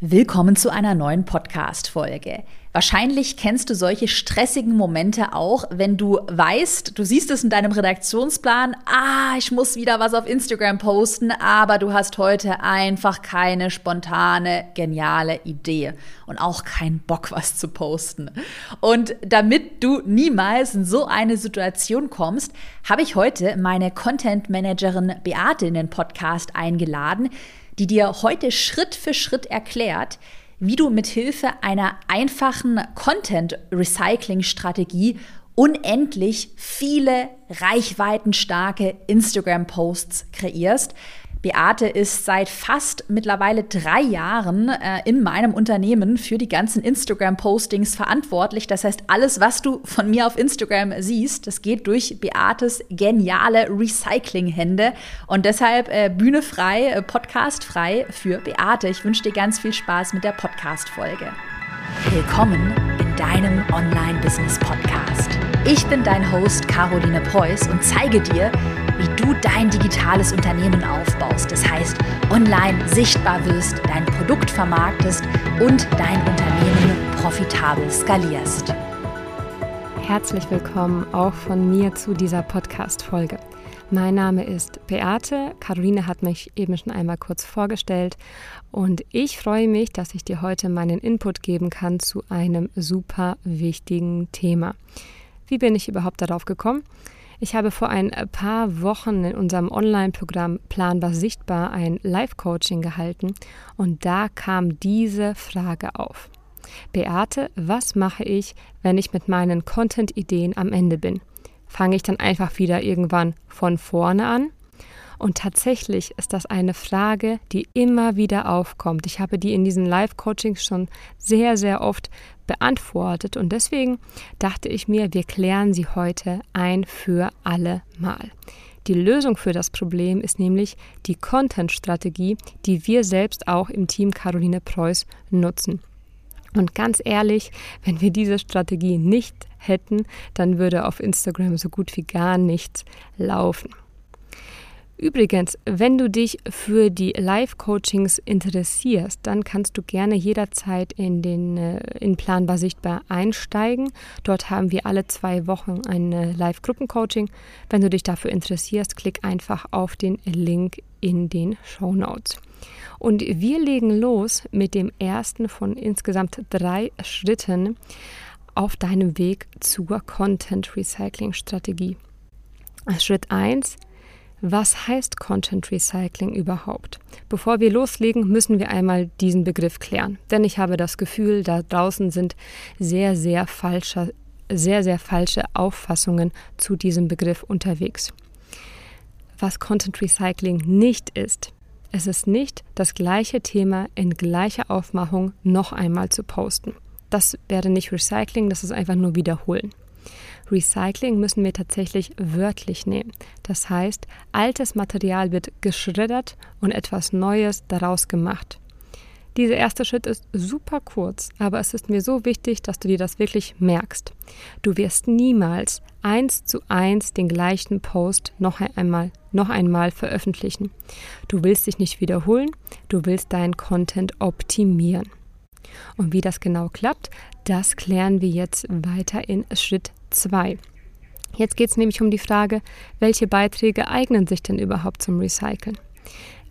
Willkommen zu einer neuen Podcast-Folge. Wahrscheinlich kennst du solche stressigen Momente auch, wenn du weißt, du siehst es in deinem Redaktionsplan, ah, ich muss wieder was auf Instagram posten, aber du hast heute einfach keine spontane, geniale Idee und auch keinen Bock, was zu posten. Und damit du niemals in so eine Situation kommst, habe ich heute meine Content-Managerin Beate in den Podcast eingeladen, die dir heute Schritt für Schritt erklärt, wie du mit Hilfe einer einfachen Content Recycling Strategie unendlich viele reichweitenstarke Instagram Posts kreierst, Beate ist seit fast mittlerweile drei Jahren äh, in meinem Unternehmen für die ganzen Instagram-Postings verantwortlich. Das heißt, alles, was du von mir auf Instagram siehst, das geht durch Beates geniale Recycling-Hände. Und deshalb äh, Bühne frei, äh, Podcast frei für Beate. Ich wünsche dir ganz viel Spaß mit der Podcast-Folge. Willkommen in deinem Online-Business-Podcast. Ich bin dein Host Caroline Preuß und zeige dir, du dein digitales Unternehmen aufbaust. Das heißt, online sichtbar wirst, dein Produkt vermarktest und dein Unternehmen profitabel skalierst. Herzlich willkommen auch von mir zu dieser Podcast-Folge. Mein Name ist Beate. Caroline hat mich eben schon einmal kurz vorgestellt und ich freue mich, dass ich dir heute meinen Input geben kann zu einem super wichtigen Thema. Wie bin ich überhaupt darauf gekommen? Ich habe vor ein paar Wochen in unserem Online-Programm Planbar Sichtbar ein Live-Coaching gehalten und da kam diese Frage auf. Beate, was mache ich, wenn ich mit meinen Content-Ideen am Ende bin? Fange ich dann einfach wieder irgendwann von vorne an? Und tatsächlich ist das eine Frage, die immer wieder aufkommt. Ich habe die in diesen Live-Coachings schon sehr, sehr oft beantwortet und deswegen dachte ich mir, wir klären sie heute ein für alle Mal. Die Lösung für das Problem ist nämlich die Content-Strategie, die wir selbst auch im Team Caroline Preuß nutzen. Und ganz ehrlich, wenn wir diese Strategie nicht hätten, dann würde auf Instagram so gut wie gar nichts laufen. Übrigens, wenn du dich für die Live-Coachings interessierst, dann kannst du gerne jederzeit in den äh, in Planbar Sichtbar einsteigen. Dort haben wir alle zwei Wochen ein äh, Live-Gruppen-Coaching. Wenn du dich dafür interessierst, klick einfach auf den Link in den Show Notes. Und wir legen los mit dem ersten von insgesamt drei Schritten auf deinem Weg zur Content Recycling Strategie. Schritt 1 was heißt Content Recycling überhaupt? Bevor wir loslegen, müssen wir einmal diesen Begriff klären. Denn ich habe das Gefühl, da draußen sind sehr, sehr falsche, sehr, sehr falsche Auffassungen zu diesem Begriff unterwegs. Was Content Recycling nicht ist, es ist nicht das gleiche Thema in gleicher Aufmachung noch einmal zu posten. Das wäre nicht Recycling, das ist einfach nur wiederholen. Recycling müssen wir tatsächlich wörtlich nehmen. Das heißt, altes Material wird geschreddert und etwas Neues daraus gemacht. Dieser erste Schritt ist super kurz, aber es ist mir so wichtig, dass du dir das wirklich merkst. Du wirst niemals eins zu eins den gleichen Post noch einmal, noch einmal veröffentlichen. Du willst dich nicht wiederholen, du willst deinen Content optimieren. Und wie das genau klappt, das klären wir jetzt weiter in Schritt 2. Jetzt geht es nämlich um die Frage, welche Beiträge eignen sich denn überhaupt zum Recyceln?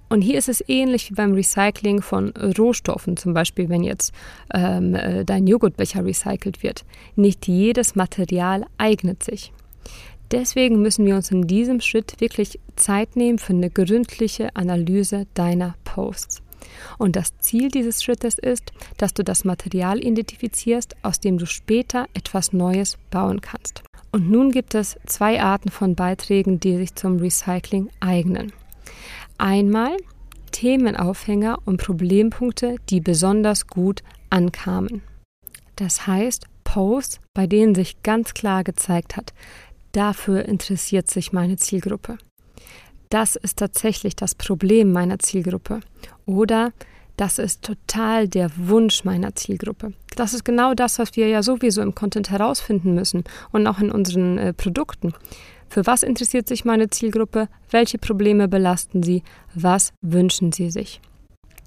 Und hier ist es ähnlich wie beim Recycling von Rohstoffen, zum Beispiel wenn jetzt ähm, äh, dein Joghurtbecher recycelt wird. Nicht jedes Material eignet sich. Deswegen müssen wir uns in diesem Schritt wirklich Zeit nehmen für eine gründliche Analyse deiner Posts. Und das Ziel dieses Schrittes ist, dass du das Material identifizierst, aus dem du später etwas Neues bauen kannst. Und nun gibt es zwei Arten von Beiträgen, die sich zum Recycling eignen. Einmal Themenaufhänger und Problempunkte, die besonders gut ankamen. Das heißt, Posts, bei denen sich ganz klar gezeigt hat, dafür interessiert sich meine Zielgruppe das ist tatsächlich das Problem meiner Zielgruppe. Oder das ist total der Wunsch meiner Zielgruppe. Das ist genau das, was wir ja sowieso im Content herausfinden müssen und auch in unseren äh, Produkten. Für was interessiert sich meine Zielgruppe? Welche Probleme belasten sie? Was wünschen sie sich?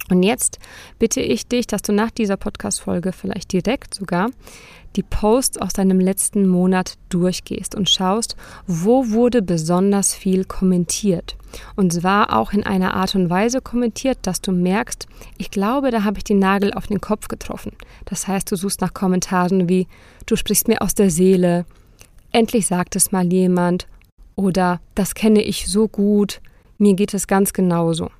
Und jetzt bitte ich dich, dass du nach dieser Podcast-Folge vielleicht direkt sogar die Posts aus deinem letzten Monat durchgehst und schaust, wo wurde besonders viel kommentiert. Und zwar auch in einer Art und Weise kommentiert, dass du merkst, ich glaube, da habe ich den Nagel auf den Kopf getroffen. Das heißt, du suchst nach Kommentaren wie, du sprichst mir aus der Seele, endlich sagt es mal jemand oder das kenne ich so gut, mir geht es ganz genauso.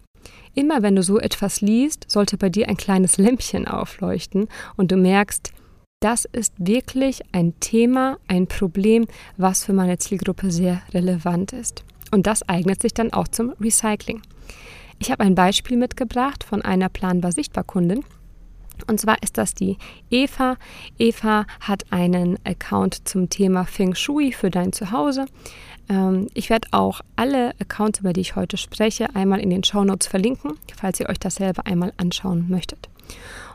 Immer wenn du so etwas liest, sollte bei dir ein kleines Lämpchen aufleuchten und du merkst, das ist wirklich ein Thema, ein Problem, was für meine Zielgruppe sehr relevant ist. Und das eignet sich dann auch zum Recycling. Ich habe ein Beispiel mitgebracht von einer planbar sichtbar Kundin. Und zwar ist das die Eva. Eva hat einen Account zum Thema Feng Shui für dein Zuhause. Ähm, ich werde auch alle Accounts, über die ich heute spreche, einmal in den Show Notes verlinken, falls ihr euch das selber einmal anschauen möchtet.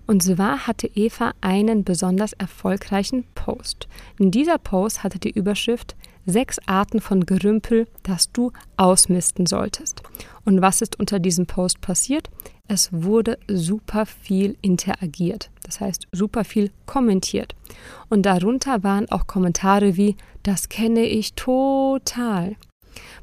Und zwar hatte Eva einen besonders erfolgreichen Post. In dieser Post hatte die Überschrift Sechs Arten von Gerümpel, das du ausmisten solltest. Und was ist unter diesem Post passiert? Es wurde super viel interagiert, das heißt super viel kommentiert. Und darunter waren auch Kommentare wie, das kenne ich total.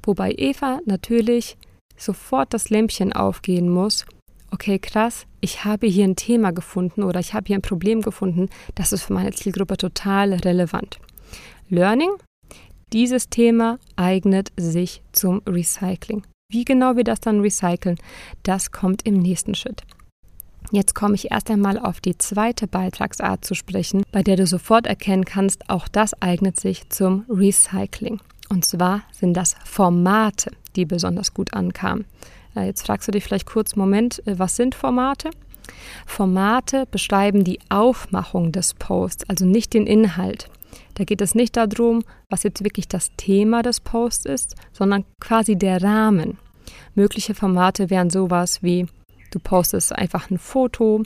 Wobei Eva natürlich sofort das Lämpchen aufgehen muss okay, krass, ich habe hier ein Thema gefunden oder ich habe hier ein Problem gefunden, das ist für meine Zielgruppe total relevant. Learning, dieses Thema eignet sich zum Recycling. Wie genau wir das dann recyceln, das kommt im nächsten Schritt. Jetzt komme ich erst einmal auf die zweite Beitragsart zu sprechen, bei der du sofort erkennen kannst, auch das eignet sich zum Recycling. Und zwar sind das Formate, die besonders gut ankamen. Äh, jetzt fragst du dich vielleicht kurz, Moment, äh, was sind Formate? Formate beschreiben die Aufmachung des Posts, also nicht den Inhalt. Da geht es nicht darum, was jetzt wirklich das Thema des Posts ist, sondern quasi der Rahmen. Mögliche Formate wären sowas wie, du postest einfach ein Foto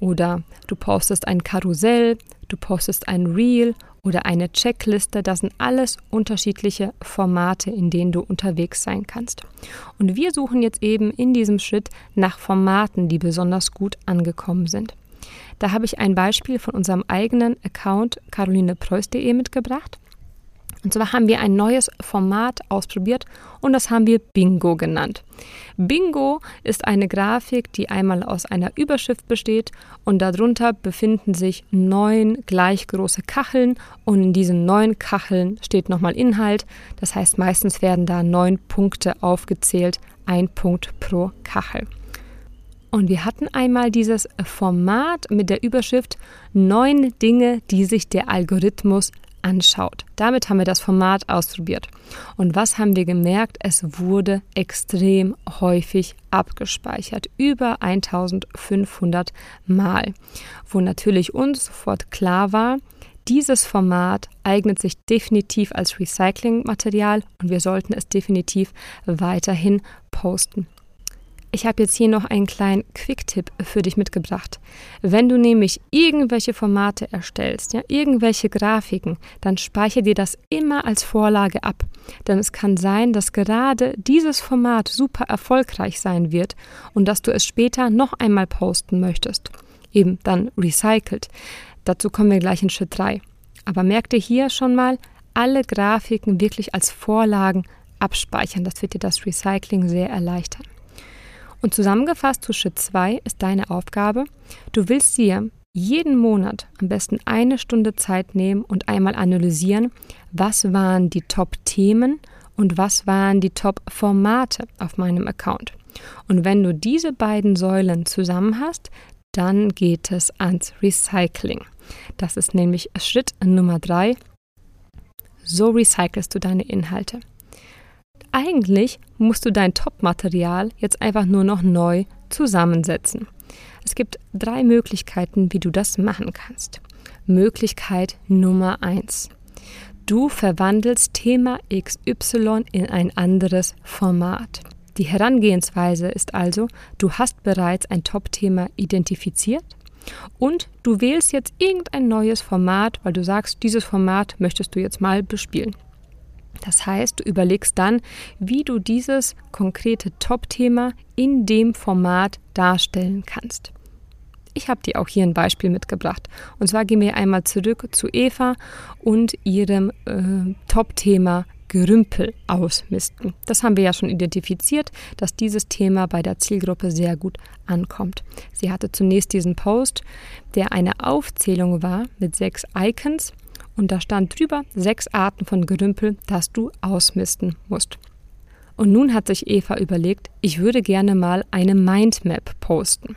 oder du postest ein Karussell, du postest ein Reel oder eine Checkliste. Das sind alles unterschiedliche Formate, in denen du unterwegs sein kannst. Und wir suchen jetzt eben in diesem Schritt nach Formaten, die besonders gut angekommen sind. Da habe ich ein Beispiel von unserem eigenen Account carolinepreuß.de mitgebracht. Und zwar haben wir ein neues Format ausprobiert und das haben wir Bingo genannt. Bingo ist eine Grafik, die einmal aus einer Überschrift besteht und darunter befinden sich neun gleich große Kacheln und in diesen neun Kacheln steht nochmal Inhalt. Das heißt, meistens werden da neun Punkte aufgezählt, ein Punkt pro Kachel. Und wir hatten einmal dieses Format mit der Überschrift neun Dinge, die sich der Algorithmus anschaut. Damit haben wir das Format ausprobiert. Und was haben wir gemerkt? Es wurde extrem häufig abgespeichert. Über 1500 Mal. Wo natürlich uns sofort klar war, dieses Format eignet sich definitiv als Recyclingmaterial und wir sollten es definitiv weiterhin posten. Ich habe jetzt hier noch einen kleinen Quick-Tipp für dich mitgebracht. Wenn du nämlich irgendwelche Formate erstellst, ja, irgendwelche Grafiken, dann speichere dir das immer als Vorlage ab. Denn es kann sein, dass gerade dieses Format super erfolgreich sein wird und dass du es später noch einmal posten möchtest. Eben dann recycelt. Dazu kommen wir gleich in Schritt 3. Aber merk dir hier schon mal, alle Grafiken wirklich als Vorlagen abspeichern. Das wird dir das Recycling sehr erleichtern. Und zusammengefasst zu Schritt 2 ist deine Aufgabe, du willst dir jeden Monat am besten eine Stunde Zeit nehmen und einmal analysieren, was waren die Top-Themen und was waren die Top-Formate auf meinem Account. Und wenn du diese beiden Säulen zusammen hast, dann geht es ans Recycling. Das ist nämlich Schritt Nummer 3. So recycelst du deine Inhalte eigentlich musst du dein Top-Material jetzt einfach nur noch neu zusammensetzen. Es gibt drei Möglichkeiten, wie du das machen kannst. Möglichkeit Nummer eins: Du verwandelst Thema XY in ein anderes Format. Die Herangehensweise ist also, du hast bereits ein Top-Thema identifiziert und du wählst jetzt irgendein neues Format, weil du sagst, dieses Format möchtest du jetzt mal bespielen. Das heißt, du überlegst dann, wie du dieses konkrete Top-Thema in dem Format darstellen kannst. Ich habe dir auch hier ein Beispiel mitgebracht. Und zwar gehen wir einmal zurück zu Eva und ihrem äh, Top-Thema Gerümpel ausmisten. Das haben wir ja schon identifiziert, dass dieses Thema bei der Zielgruppe sehr gut ankommt. Sie hatte zunächst diesen Post, der eine Aufzählung war mit sechs Icons und da stand drüber sechs Arten von Gerümpel, das du ausmisten musst. Und nun hat sich Eva überlegt, ich würde gerne mal eine Mindmap posten.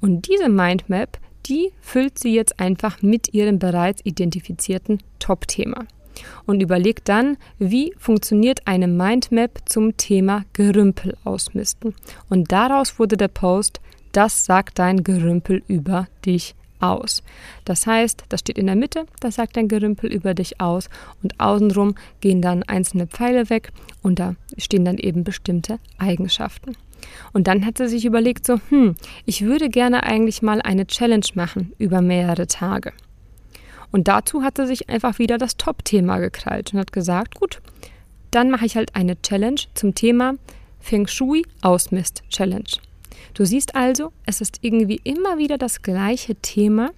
Und diese Mindmap, die füllt sie jetzt einfach mit ihrem bereits identifizierten Top-Thema und überlegt dann, wie funktioniert eine Mindmap zum Thema Gerümpel ausmisten. Und daraus wurde der Post, das sagt dein Gerümpel über dich aus. Das heißt, das steht in der Mitte, das sagt dein Gerümpel über dich aus und außenrum gehen dann einzelne Pfeile weg und da stehen dann eben bestimmte Eigenschaften. Und dann hat sie sich überlegt, so, hm, ich würde gerne eigentlich mal eine Challenge machen über mehrere Tage. Und dazu hat sie sich einfach wieder das Top-Thema gekrallt und hat gesagt, gut, dann mache ich halt eine Challenge zum Thema Feng Shui Ausmist Challenge. Du siehst also, es ist irgendwie immer wieder das gleiche Thema,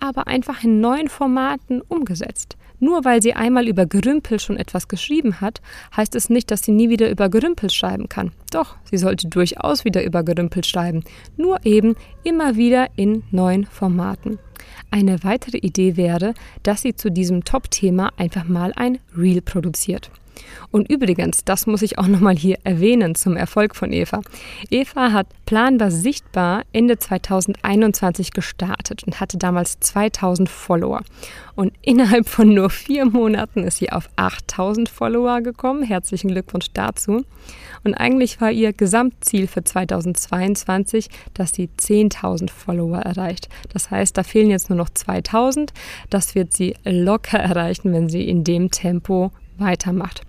aber einfach in neuen Formaten umgesetzt. Nur weil sie einmal über Gerümpel schon etwas geschrieben hat, heißt es nicht, dass sie nie wieder über Gerümpel schreiben kann. Doch, sie sollte durchaus wieder über Gerümpel schreiben, nur eben immer wieder in neuen Formaten. Eine weitere Idee wäre, dass sie zu diesem Top-Thema einfach mal ein Reel produziert. Und übrigens, das muss ich auch nochmal hier erwähnen zum Erfolg von Eva. Eva hat planbar sichtbar Ende 2021 gestartet und hatte damals 2000 Follower. Und innerhalb von nur vier Monaten ist sie auf 8000 Follower gekommen. Herzlichen Glückwunsch dazu. Und eigentlich war ihr Gesamtziel für 2022, dass sie 10.000 Follower erreicht. Das heißt, da fehlen jetzt nur noch 2000. Das wird sie locker erreichen, wenn sie in dem Tempo weitermacht.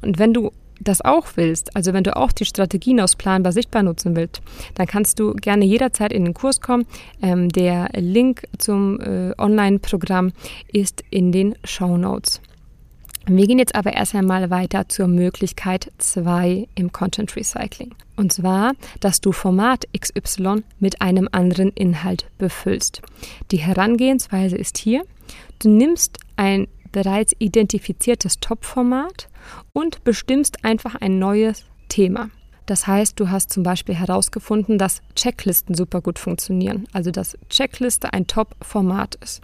Und wenn du das auch willst, also wenn du auch die Strategien aus Planbar sichtbar nutzen willst, dann kannst du gerne jederzeit in den Kurs kommen. Ähm, der Link zum äh, Online-Programm ist in den Show Notes. Wir gehen jetzt aber erst einmal weiter zur Möglichkeit 2 im Content Recycling. Und zwar, dass du Format XY mit einem anderen Inhalt befüllst. Die Herangehensweise ist hier, du nimmst ein bereits identifiziertes Top-Format und bestimmst einfach ein neues Thema. Das heißt, du hast zum Beispiel herausgefunden, dass Checklisten super gut funktionieren, also dass Checkliste ein Top-Format ist.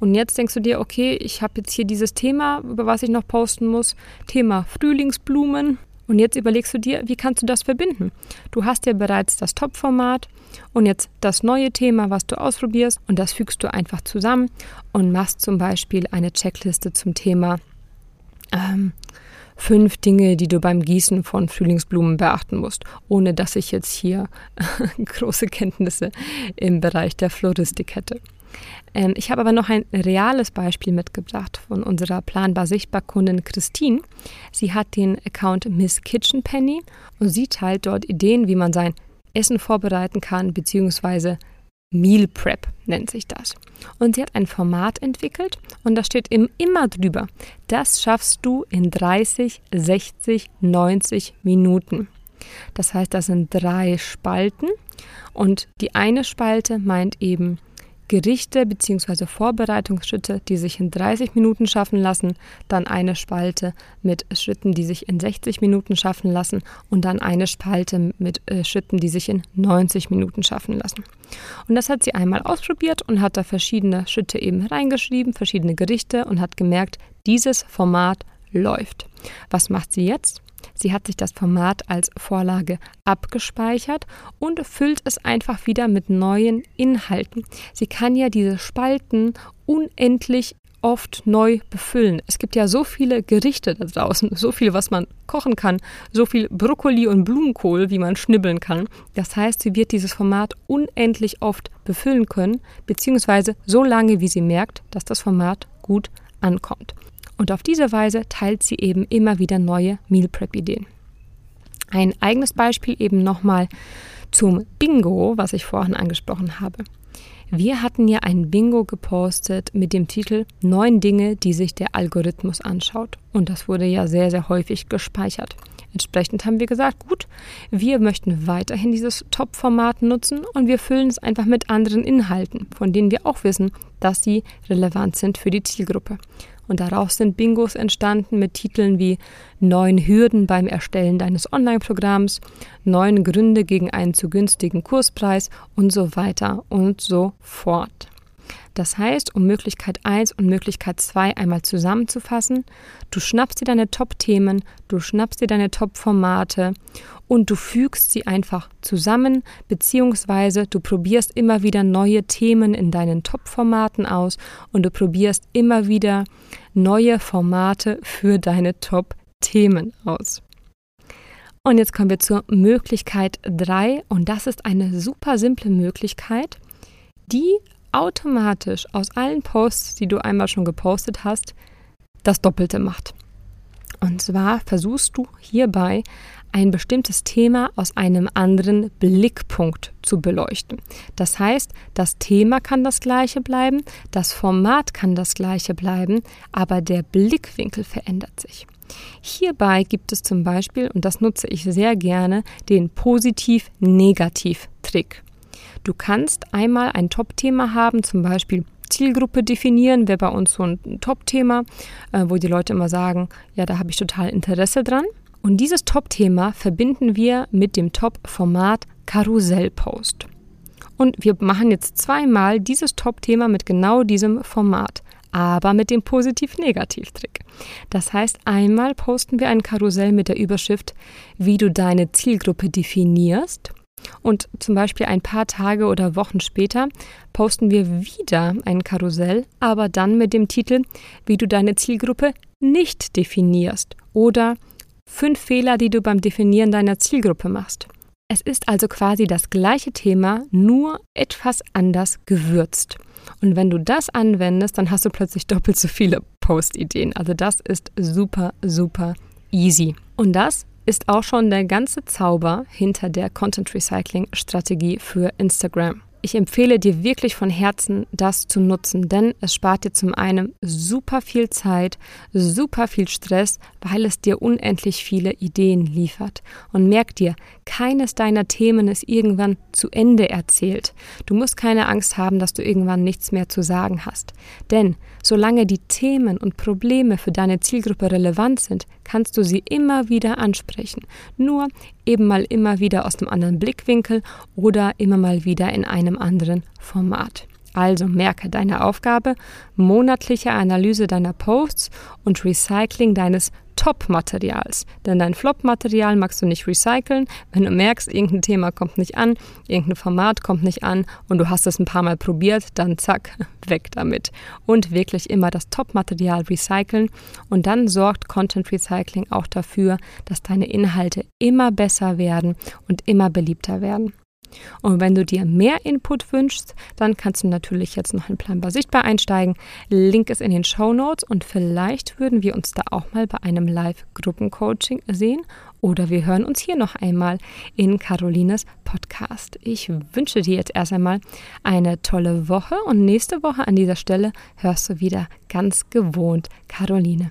Und jetzt denkst du dir, okay, ich habe jetzt hier dieses Thema, über was ich noch posten muss, Thema Frühlingsblumen. Und jetzt überlegst du dir, wie kannst du das verbinden? Du hast ja bereits das Top-Format und jetzt das neue Thema, was du ausprobierst und das fügst du einfach zusammen und machst zum Beispiel eine Checkliste zum Thema ähm, fünf Dinge, die du beim Gießen von Frühlingsblumen beachten musst, ohne dass ich jetzt hier große Kenntnisse im Bereich der Floristik hätte. Ähm, ich habe aber noch ein reales Beispiel mitgebracht von unserer planbar sichtbar Kundin Christine. Sie hat den Account Miss Kitchen Penny und sie teilt dort Ideen, wie man sein Essen vorbereiten kann, beziehungsweise Meal Prep nennt sich das. Und sie hat ein Format entwickelt und da steht immer drüber, das schaffst du in 30, 60, 90 Minuten. Das heißt, das sind drei Spalten und die eine Spalte meint eben Gerichte bzw. Vorbereitungsschritte, die sich in 30 Minuten schaffen lassen, dann eine Spalte mit Schritten, die sich in 60 Minuten schaffen lassen und dann eine Spalte mit äh, Schritten, die sich in 90 Minuten schaffen lassen. Und das hat sie einmal ausprobiert und hat da verschiedene Schritte eben reingeschrieben, verschiedene Gerichte und hat gemerkt, dieses Format läuft. Was macht sie jetzt? Sie hat sich das Format als Vorlage abgespeichert und füllt es einfach wieder mit neuen Inhalten. Sie kann ja diese Spalten unendlich oft neu befüllen. Es gibt ja so viele Gerichte da draußen, so viel, was man kochen kann, so viel Brokkoli und Blumenkohl, wie man schnibbeln kann. Das heißt, sie wird dieses Format unendlich oft befüllen können, beziehungsweise so lange, wie sie merkt, dass das Format gut ankommt. Und auf diese Weise teilt sie eben immer wieder neue Meal Prep Ideen. Ein eigenes Beispiel eben nochmal zum Bingo, was ich vorhin angesprochen habe. Wir hatten ja ein Bingo gepostet mit dem Titel Neun Dinge, die sich der Algorithmus anschaut. Und das wurde ja sehr, sehr häufig gespeichert. Entsprechend haben wir gesagt, gut, wir möchten weiterhin dieses Top-Format nutzen und wir füllen es einfach mit anderen Inhalten, von denen wir auch wissen, dass sie relevant sind für die Zielgruppe. Und daraus sind Bingos entstanden mit Titeln wie Neun Hürden beim Erstellen deines Online-Programms, Neun Gründe gegen einen zu günstigen Kurspreis und so weiter und so fort. Das heißt, um Möglichkeit 1 und Möglichkeit 2 einmal zusammenzufassen, du schnappst dir deine Top-Themen, du schnappst dir deine Top-Formate und du fügst sie einfach zusammen, beziehungsweise du probierst immer wieder neue Themen in deinen Top-Formaten aus und du probierst immer wieder neue Formate für deine Top-Themen aus. Und jetzt kommen wir zur Möglichkeit 3 und das ist eine super simple Möglichkeit, die automatisch aus allen Posts, die du einmal schon gepostet hast, das Doppelte macht. Und zwar versuchst du hierbei ein bestimmtes Thema aus einem anderen Blickpunkt zu beleuchten. Das heißt, das Thema kann das gleiche bleiben, das Format kann das gleiche bleiben, aber der Blickwinkel verändert sich. Hierbei gibt es zum Beispiel, und das nutze ich sehr gerne, den Positiv-Negativ-Trick. Du kannst einmal ein Top-Thema haben, zum Beispiel Zielgruppe definieren, wäre bei uns so ein Top-Thema, äh, wo die Leute immer sagen, ja, da habe ich total Interesse dran. Und dieses Top-Thema verbinden wir mit dem Top-Format Karussell-Post. Und wir machen jetzt zweimal dieses Top-Thema mit genau diesem Format, aber mit dem Positiv-Negativ-Trick. Das heißt, einmal posten wir ein Karussell mit der Überschrift, wie du deine Zielgruppe definierst und zum Beispiel ein paar Tage oder Wochen später posten wir wieder ein Karussell, aber dann mit dem Titel, wie du deine Zielgruppe nicht definierst oder fünf Fehler, die du beim Definieren deiner Zielgruppe machst. Es ist also quasi das gleiche Thema, nur etwas anders gewürzt. Und wenn du das anwendest, dann hast du plötzlich doppelt so viele Post-Ideen. Also das ist super, super easy. Und das ist auch schon der ganze Zauber hinter der Content Recycling Strategie für Instagram. Ich empfehle dir wirklich von Herzen, das zu nutzen, denn es spart dir zum einen super viel Zeit, super viel Stress, weil es dir unendlich viele Ideen liefert. Und merk dir, keines deiner Themen ist irgendwann zu Ende erzählt. Du musst keine Angst haben, dass du irgendwann nichts mehr zu sagen hast. Denn solange die Themen und Probleme für deine Zielgruppe relevant sind, kannst du sie immer wieder ansprechen. Nur eben mal immer wieder aus einem anderen Blickwinkel oder immer mal wieder in einem anderen Format. Also merke deine Aufgabe, monatliche Analyse deiner Posts und Recycling deines Top-Materials. Denn dein Flop-Material magst du nicht recyceln, wenn du merkst, irgendein Thema kommt nicht an, irgendein Format kommt nicht an und du hast es ein paar Mal probiert, dann zack, weg damit. Und wirklich immer das Top-Material recyceln und dann sorgt Content Recycling auch dafür, dass deine Inhalte immer besser werden und immer beliebter werden. Und wenn du dir mehr Input wünschst, dann kannst du natürlich jetzt noch in Planbar sichtbar einsteigen. Link ist in den Show Notes und vielleicht würden wir uns da auch mal bei einem Live-Gruppencoaching sehen oder wir hören uns hier noch einmal in Carolines Podcast. Ich wünsche dir jetzt erst einmal eine tolle Woche und nächste Woche an dieser Stelle hörst du wieder ganz gewohnt Caroline.